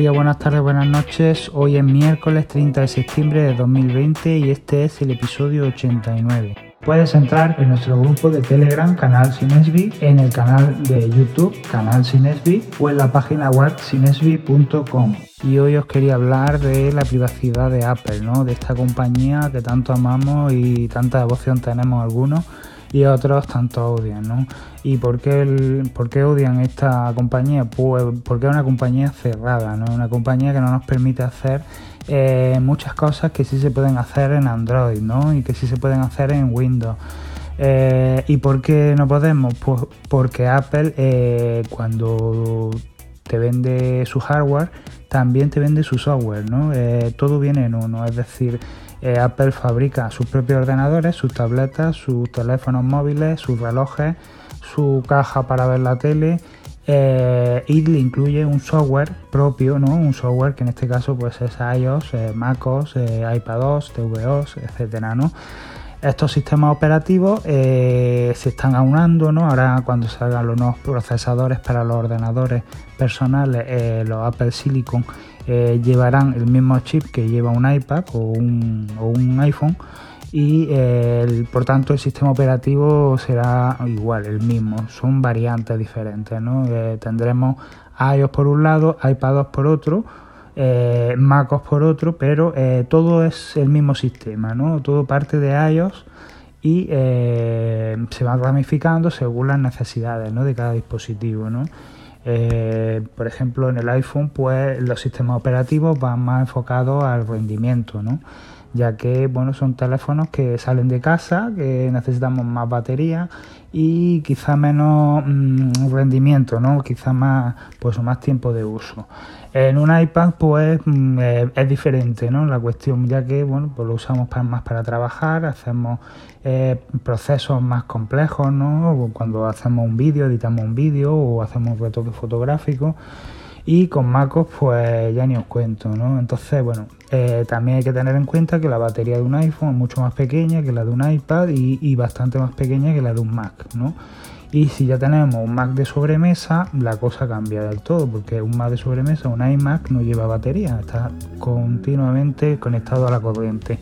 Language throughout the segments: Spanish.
días, buenas tardes, buenas noches. Hoy es miércoles 30 de septiembre de 2020 y este es el episodio 89. Puedes entrar en nuestro grupo de Telegram, Canal Sinesbi, en el canal de YouTube, Canal Sinesbi, o en la página web sinesbi.com. Y hoy os quería hablar de la privacidad de Apple, ¿no? De esta compañía que tanto amamos y tanta devoción tenemos algunos y otros tanto odian, ¿no? ¿Y por qué, el, por qué odian esta compañía? Pues porque es una compañía cerrada, ¿no? Una compañía que no nos permite hacer eh, muchas cosas que sí se pueden hacer en Android, ¿no? Y que sí se pueden hacer en Windows. Eh, ¿Y por qué no podemos? Pues porque Apple eh, cuando te vende su hardware también te vende su software, ¿no? todo viene en uno, es decir, eh, Apple fabrica sus propios ordenadores, sus tabletas, sus teléfonos móviles, sus relojes, su caja para ver la tele eh, y le incluye un software propio, ¿no? Un software que en este caso pues es iOS, eh, MacOS, iPadOS, tvOS, etcétera, ¿no? Estos sistemas operativos se están aunando, ¿no? Ahora cuando salgan los nuevos procesadores para los ordenadores personales, los Apple Silicon eh, llevarán el mismo chip que lleva un iPad o un, iPhone y eh, por tanto el sistema operativo será igual, el mismo, son variantes diferentes, ¿no? Eh, tendremos iOS por un lado, iPadOS por otro, MacOS por otro, pero todo es el mismo sistema, ¿no? Todo parte de iOS y se va ramificando según las necesidades de cada dispositivo, ¿no? Eh, por ejemplo, en el iPhone, pues los sistemas operativos van más enfocados al rendimiento, ¿no? ya que bueno, son teléfonos que salen de casa, que necesitamos más batería y quizá menos mm, rendimiento, ¿no? quizá más, pues, más tiempo de uso. En un iPad pues mm, eh, es diferente ¿no? la cuestión, ya que bueno, pues lo usamos más para trabajar, hacemos eh, procesos más complejos, ¿no? cuando hacemos un vídeo, editamos un vídeo o hacemos un retoque fotográfico. Y con MacOS pues ya ni os cuento, ¿no? Entonces, bueno, eh, también hay que tener en cuenta que la batería de un iPhone es mucho más pequeña que la de un iPad y, y bastante más pequeña que la de un Mac, ¿no? Y si ya tenemos un Mac de sobremesa, la cosa cambia del todo, porque un Mac de sobremesa, un iMac, no lleva batería, está continuamente conectado a la corriente.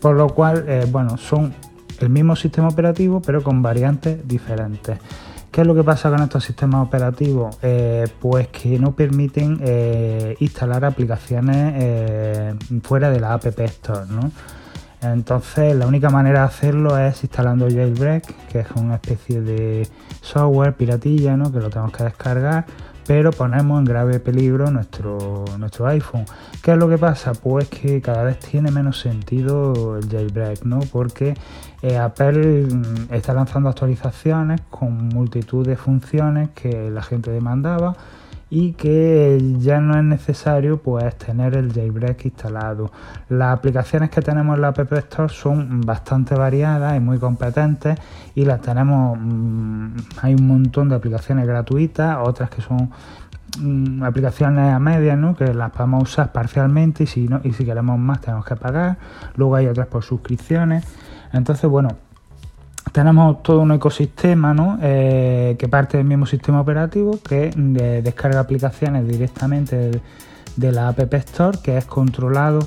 Por lo cual, eh, bueno, son el mismo sistema operativo, pero con variantes diferentes. ¿Qué es lo que pasa con estos sistemas operativos? Eh, pues que no permiten eh, instalar aplicaciones fuera de la App Store, ¿no? Entonces la única manera de hacerlo es instalando Jailbreak, que es una especie de software piratilla, ¿no? que lo tenemos que descargar, pero ponemos en grave peligro nuestro, nuestro iPhone. ¿Qué es lo que pasa? Pues que cada vez tiene menos sentido el jailbreak, ¿no? Porque eh, Apple mm, está lanzando actualizaciones con multitud de funciones que la gente demandaba y que ya no es necesario pues tener el jailbreak instalado. Las aplicaciones que tenemos en la App Store son bastante variadas y muy competentes y las tenemos, mm, hay un montón de aplicaciones gratuitas, otras que son mm, aplicaciones a medias, ¿no? que las podemos usar parcialmente y si, no, y si queremos más tenemos que pagar. Luego hay otras por suscripciones. Entonces, bueno, tenemos todo un ecosistema ¿no? Eh, que parte del mismo sistema operativo que descarga aplicaciones directamente de, la App Store que es controlado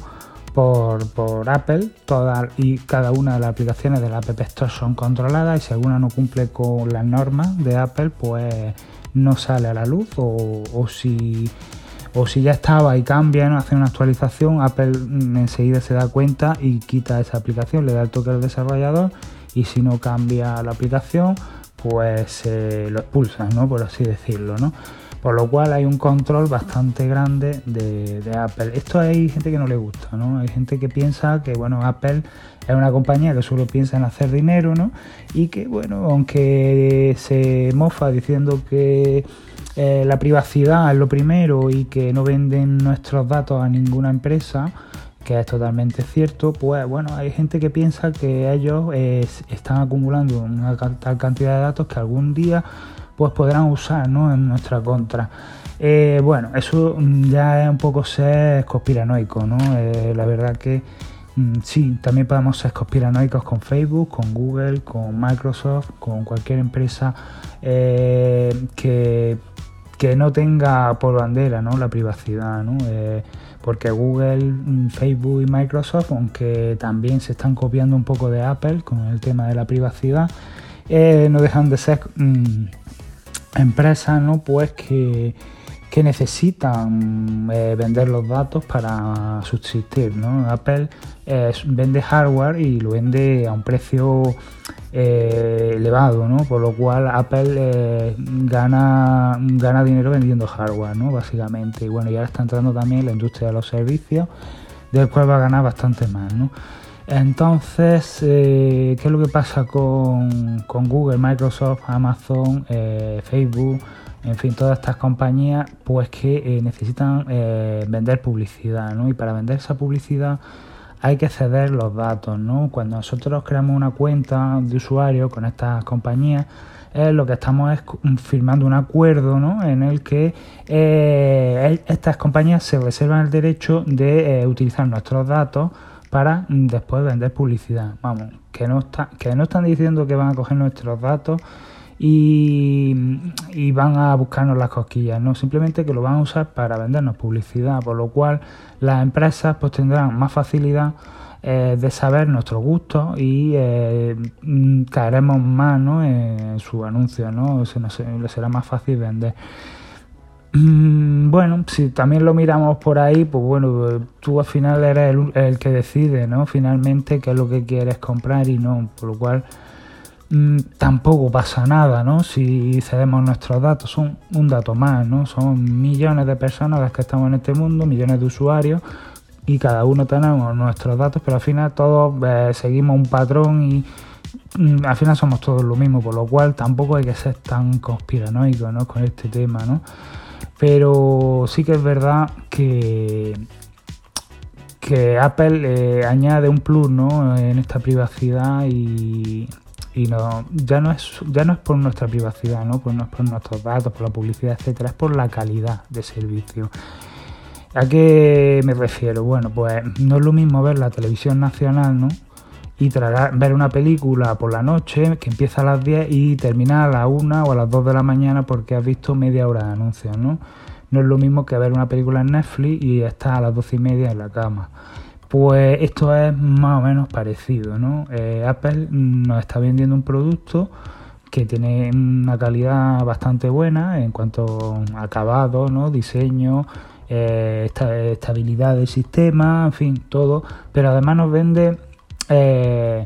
por, por, Apple todas y cada una de las aplicaciones de la App Store son controladas y si alguna no cumple con las normas de Apple pues no sale a la luz o, si o si ya estaba y cambia, ¿no? hace una actualización, Apple enseguida se da cuenta y quita esa aplicación, le da el toque al desarrollador y si no cambia la aplicación, pues lo expulsan, ¿no? Por así decirlo, ¿no? Por lo cual hay un control bastante grande de, Apple. Esto hay gente que no le gusta, ¿no? Hay gente que piensa que, bueno, Apple es una compañía que solo piensa en hacer dinero, ¿no? Y que, bueno, aunque se mofa diciendo que eh, la privacidad es lo primero y que no venden nuestros datos a ninguna empresa, que es totalmente cierto, pues bueno, hay gente que piensa que ellos eh, están acumulando una tal cantidad de datos que algún día pues podrán usar ¿no? en nuestra contra. Eh, bueno, eso ya es un poco ser conspiranoico, ¿no? Eh, la verdad que mm, sí, también podemos ser conspiranoicos con Facebook, con Google, con Microsoft, con cualquier empresa que que no tenga por bandera ¿no? la privacidad, ¿no? Eh, porque Google, mm, Facebook y Microsoft, aunque también se están copiando un poco de Apple con el tema de la privacidad, eh, no dejan de ser mm, empresas ¿no? pues que, necesitan eh, vender los datos para subsistir. ¿no? Apple vende hardware y lo vende a un precio eh, elevado, ¿no? Por lo cual Apple eh, gana, gana dinero vendiendo hardware, ¿no? Básicamente. Y bueno, ya está entrando también la industria de los servicios, del cual va a ganar bastante más, ¿no? Entonces, eh, ¿qué es lo que pasa con, con Google, Microsoft, Amazon, Facebook? En fin, todas estas compañías, pues que necesitan vender publicidad, ¿no? Y para vender esa publicidad, hay que ceder los datos, ¿no? Cuando nosotros creamos una cuenta de usuario con estas compañías, lo que estamos es firmando un acuerdo ¿no? en el que eh, estas compañías se reservan el derecho de eh, utilizar nuestros datos para después vender publicidad. Vamos, que no, que no están diciendo que van a coger nuestros datos y, van a buscarnos las cosquillas, no simplemente que lo van a usar para vendernos publicidad, por lo cual las empresas pues tendrán más facilidad eh, de saber nuestros gustos y eh, mm, caeremos más ¿no? en su anuncio, ¿no? Se nos, será más fácil vender. Mm, bueno, si también lo miramos por ahí, pues bueno, tú al final eres el, el que decide, ¿no? Finalmente qué es lo que quieres comprar y no, por lo cual tampoco pasa nada, ¿no? Si cedemos nuestros datos, son un dato más, ¿no? Son millones de personas las que estamos en este mundo, millones de usuarios y cada uno tenemos nuestros datos, pero al final todos eh, seguimos un patrón y mm, al final somos todos lo mismo, por lo cual tampoco hay que ser tan conspiranoico, ¿no? Con este tema, ¿no? Pero sí que es verdad que que Apple eh, añade un plus ¿no? en esta privacidad y y no ya no es ya no es por nuestra privacidad no pues no es por nuestros datos por la publicidad etcétera es por la calidad de servicio. A qué me refiero bueno pues no es lo mismo ver la televisión nacional no y ver una película por la noche que empieza a las 10 y termina a las 1 o a las 2 de la mañana porque has visto media hora de anuncios no no es lo mismo que ver una película en Netflix y estar a las 12 y media en la cama pues esto es más o menos parecido, ¿no? Eh, Apple nos está vendiendo un producto que tiene una calidad bastante buena en cuanto a acabado, ¿no? diseño, eh, estabilidad del sistema, en fin, todo, pero además nos vende eh,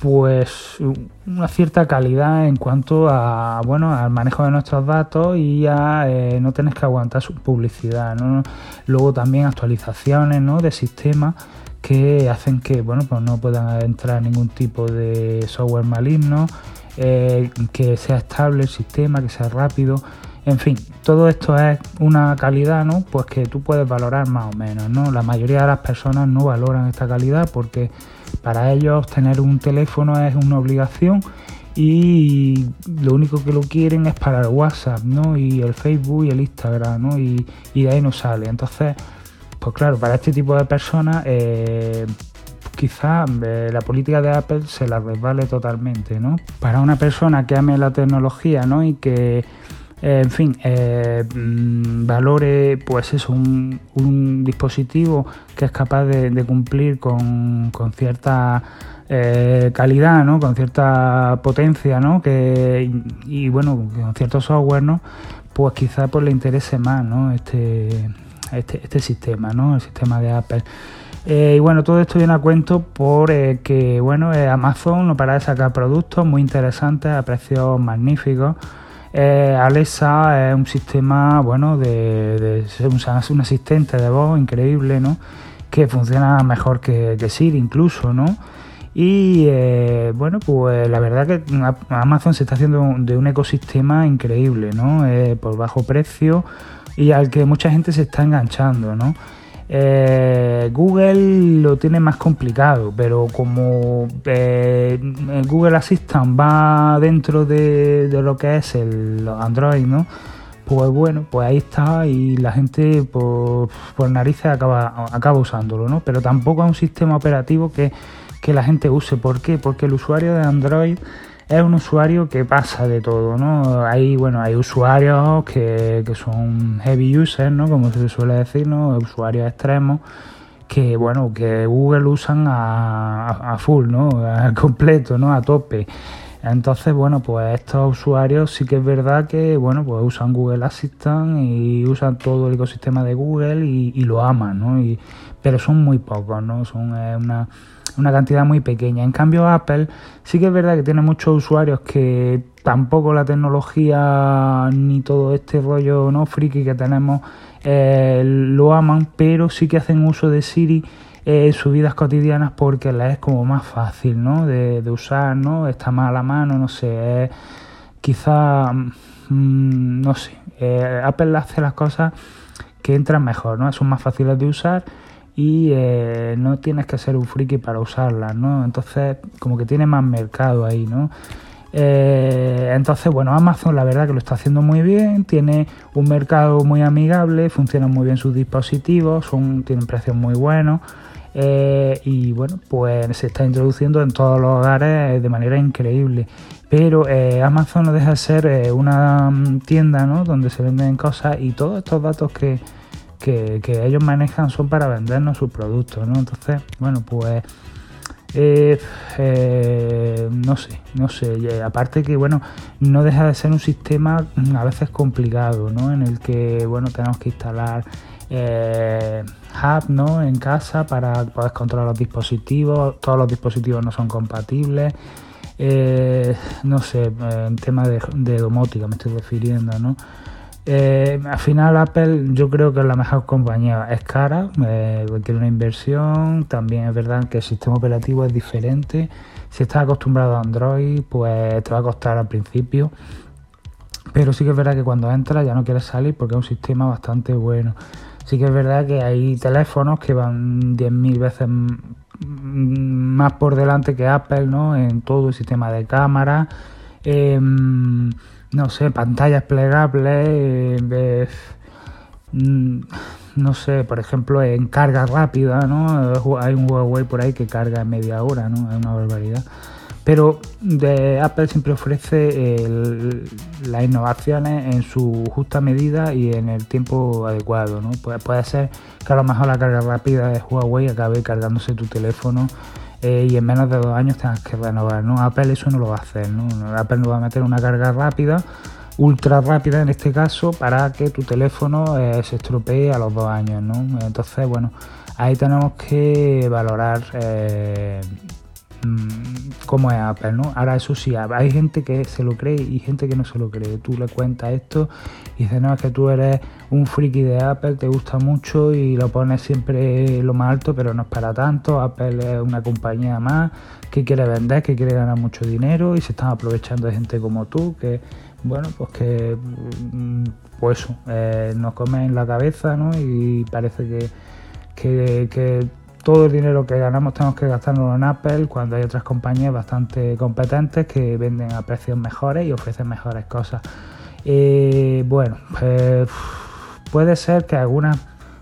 pues una cierta calidad en cuanto a bueno al manejo de nuestros datos y a eh, no tener que aguantar su publicidad ¿no? luego también actualizaciones ¿no? de sistemas que hacen que bueno pues no puedan entrar ningún tipo de software maligno eh, que sea estable el sistema que sea rápido en fin, todo esto es una calidad, ¿no? Pues que tú puedes valorar más o menos, ¿no? La mayoría de las personas no valoran esta calidad porque para ellos tener un teléfono es una obligación y lo único que lo quieren es para el WhatsApp, ¿no? Y el Facebook y el Instagram, ¿no? Y, de ahí no sale. Entonces, pues claro, para este tipo de personas eh, quizás eh, la política de Apple se la resbale totalmente, ¿no? Para una persona que ame la tecnología, ¿no? Y que en fin, eh, mm, valore pues eso, un, dispositivo que es capaz de, cumplir con, cierta eh, calidad, ¿no? con cierta potencia, ¿no? que, y, bueno, con cierto software, ¿no? pues quizá pues, le interese más ¿no? este, este, este sistema, ¿no? el sistema de Apple. Eh, y bueno, todo esto viene a cuento por que bueno, Amazon no para de sacar productos muy interesantes a precios magníficos. Eh, Alexa es un sistema, bueno, de, un, asistente de voz increíble, ¿no? Que funciona mejor que, Siri incluso, ¿no? Y eh, bueno, pues la verdad que Amazon se está haciendo de un ecosistema increíble, ¿no? Eh, por bajo precio y al que mucha gente se está enganchando, ¿no? Eh, Google lo tiene más complicado, pero como eh, Google Assistant va dentro de, lo que es el Android, ¿no? Pues bueno, pues ahí está y la gente por, por narices acaba, acaba usándolo, ¿no? Pero tampoco es un sistema operativo que, que la gente use. ¿Por qué? Porque el usuario de Android es un usuario que pasa de todo, ¿no? Hay, bueno, hay usuarios que, son heavy users, ¿no? Como se suele decir, ¿no? Usuarios extremos que, bueno, que Google usan a, a full, ¿no? A completo, ¿no? A tope. Entonces, bueno, pues estos usuarios sí que es verdad que, bueno, pues usan Google Assistant y usan todo el ecosistema de Google y, lo aman, ¿no? Y, pero son muy pocos, ¿no? Son una, una cantidad muy pequeña. En cambio, Apple sí que es verdad que tiene muchos usuarios que tampoco la tecnología ni todo este rollo no friki que tenemos eh, lo aman, pero sí que hacen uso de Siri en sus vidas cotidianas porque la es como más fácil ¿no? de, usar, ¿no? está más a la mano, no sé, quizá, mm, no sé, eh, Apple hace las cosas que entran mejor, ¿no? son más fáciles de usar y eh, no tienes que ser un friki para usarlas, ¿no? Entonces, como que tiene más mercado ahí, ¿no? Eh, entonces, bueno, Amazon la verdad que lo está haciendo muy bien, tiene un mercado muy amigable, funcionan muy bien sus dispositivos, son, tienen precios muy buenos. Eh, y bueno, pues se está introduciendo en todos los hogares de manera increíble. Pero Amazon no deja de ser una mm, tienda ¿no? donde se venden cosas y todos estos datos que, que, ellos manejan son para vendernos sus productos. ¿no? Entonces, bueno, pues no sé, no sé. aparte que bueno, no deja de ser un sistema mm, a veces complicado, ¿no? En el que bueno tenemos que instalar eh, hub ¿no? en casa para poder controlar los dispositivos. Todos los dispositivos no son compatibles. Eh, no sé, en tema de, domótica me estoy refiriendo, ¿no? Eh, al final Apple yo creo que es la mejor compañía, es cara, eh, requiere una inversión, también es verdad que el sistema operativo es diferente, si estás acostumbrado a Android pues te va a costar al principio, pero sí que es verdad que cuando entras ya no quieres salir porque es un sistema bastante bueno. Sí que es verdad que hay teléfonos que van 10.000 veces más por delante que Apple, ¿no? En todo el sistema de cámara, em, no sé, pantallas plegables, eh, mm, no sé, por ejemplo, en carga rápida, ¿no? Hay un Huawei por ahí que carga en media hora, ¿no? Es una barbaridad. Pero de Apple siempre ofrece las innovaciones en su justa medida y en el tiempo adecuado. ¿no? Puede, ser que a lo mejor la carga rápida de Huawei acabe cargándose tu teléfono eh, y en menos de dos años tengas que renovar. ¿no? Apple eso no lo va a hacer. ¿no? Apple no va a meter una carga rápida, ultra rápida en este caso, para que tu teléfono eh, se estropee a los dos años. ¿no? Entonces, bueno, ahí tenemos que valorar. Eh, Como es Apple, ¿no? Ahora eso sí, hay gente que se lo cree y gente que no se lo cree. Tú le cuentas esto y dices, no, es que tú eres un friki de Apple, te gusta mucho y lo pones siempre lo más alto, pero no es para tanto. Apple es una compañía más que quiere vender, que quiere ganar mucho dinero y se están aprovechando de gente como tú, que, bueno, pues que, mm, pues eso, eh, nos comen la cabeza, ¿no? Y parece que, que, que todo el dinero que ganamos tenemos que gastarlo en Apple cuando hay otras compañías bastante competentes que venden a precios mejores y ofrecen mejores cosas. Eh, bueno, pues, puede ser que algunas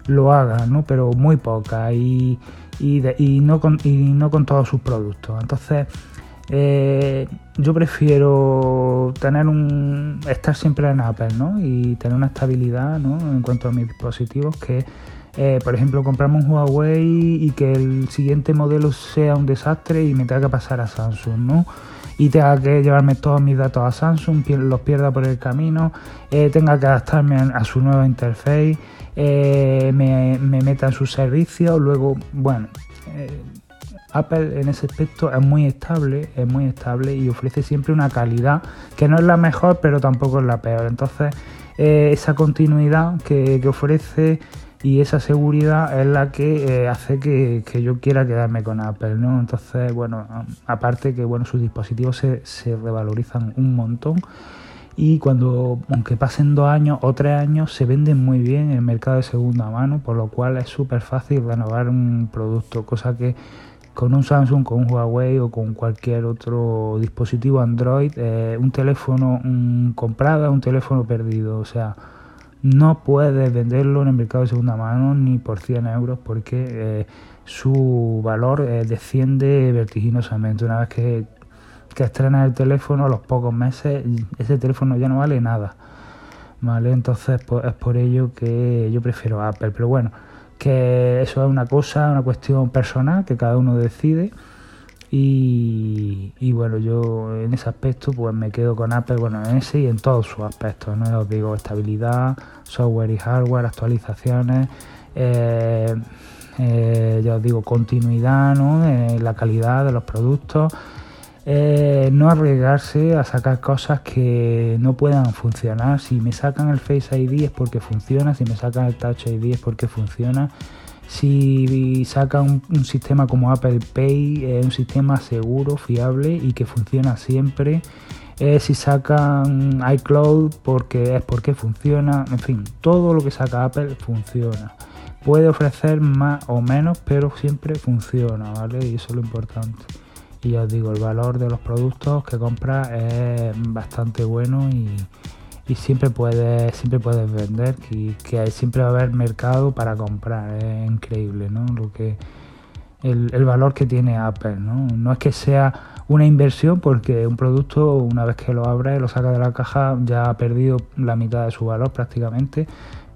lo hagan, ¿no? pero muy pocas y, no, con, no con todos sus productos. Entonces, eh, yo prefiero tener un estar siempre en Apple ¿no? y tener una estabilidad ¿no? en cuanto a mis dispositivos que eh, por ejemplo, compramos un Huawei y que el siguiente modelo sea un desastre y me tenga que pasar a Samsung, ¿no? Y tenga que llevarme todos mis datos a Samsung, los pierda por el camino, eh, tenga que adaptarme a, su nueva interface, eh, me, meta en sus servicios, luego, bueno, Apple en ese aspecto es muy estable, es muy estable y ofrece siempre una calidad que no es la mejor, pero tampoco es la peor. Entonces, esa continuidad que ofrece y esa seguridad es la que eh, hace que, yo quiera quedarme con Apple, ¿no? Entonces, bueno, aparte que bueno, sus dispositivos se, se revalorizan un montón y cuando, aunque pasen dos años o tres años, se venden muy bien en el mercado de segunda mano, por lo cual es súper fácil renovar un producto, cosa que con un Samsung, con un Huawei o con cualquier otro dispositivo Android, eh, un teléfono comprado es un teléfono perdido, o sea, no puedes venderlo en el mercado de segunda mano ni por 100 euros porque eh, su valor eh, desciende vertiginosamente una vez que, que estrenas el teléfono a los pocos meses, ese teléfono ya no vale nada. ¿Vale? Entonces pues, es por ello que yo prefiero Apple. Pero bueno, que eso es una cosa, una cuestión personal que cada uno decide. Y, bueno, yo en ese aspecto pues me quedo con Apple, bueno, en ese y en todos sus aspectos, ¿no? Os digo, estabilidad, software y hardware, actualizaciones, eh, eh, ya os digo, continuidad, ¿no? la calidad de los productos, eh, no arriesgarse a sacar cosas que no puedan funcionar. Si me sacan el Face ID es porque funciona, si me sacan el Touch ID es porque funciona. Si sacan un, sistema como Apple Pay, es un sistema seguro, fiable y que funciona siempre. Eh, si sacan iCloud porque es porque funciona. En fin, todo lo que saca Apple funciona. Puede ofrecer más o menos, pero siempre funciona, ¿vale? Y eso es lo importante y os digo, el valor de los productos que compras es bastante bueno y, siempre puedes siempre puedes vender y que siempre va a haber mercado para comprar es increíble ¿no? lo que el, valor que tiene Apple ¿no? no es que sea una inversión porque un producto una vez que lo abres lo sacas de la caja ya ha perdido la mitad de su valor prácticamente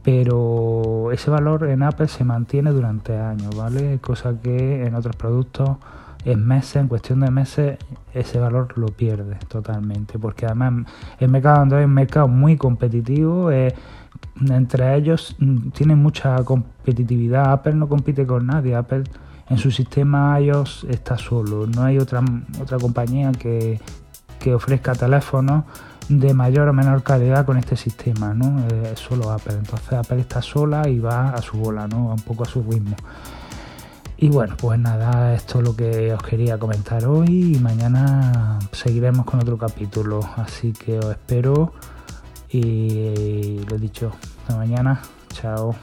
pero ese valor en Apple se mantiene durante años vale cosa que en otros productos en meses, en cuestión de meses, ese valor lo pierde totalmente. Porque además el mercado Android es un mercado muy competitivo. Eh, entre ellos mm, tienen mucha competitividad. Apple no compite con nadie. Apple en su sistema iOS está solo. No hay otra, otra compañía que, que ofrezca teléfonos de mayor o menor calidad con este sistema, ¿no? Es solo Apple. Entonces Apple está sola y va a su bola, ¿no? un poco a su ritmo. Y bueno, pues nada, esto es lo que os quería comentar hoy y mañana seguiremos con otro capítulo. Así que os espero y lo dicho, hasta mañana, chao.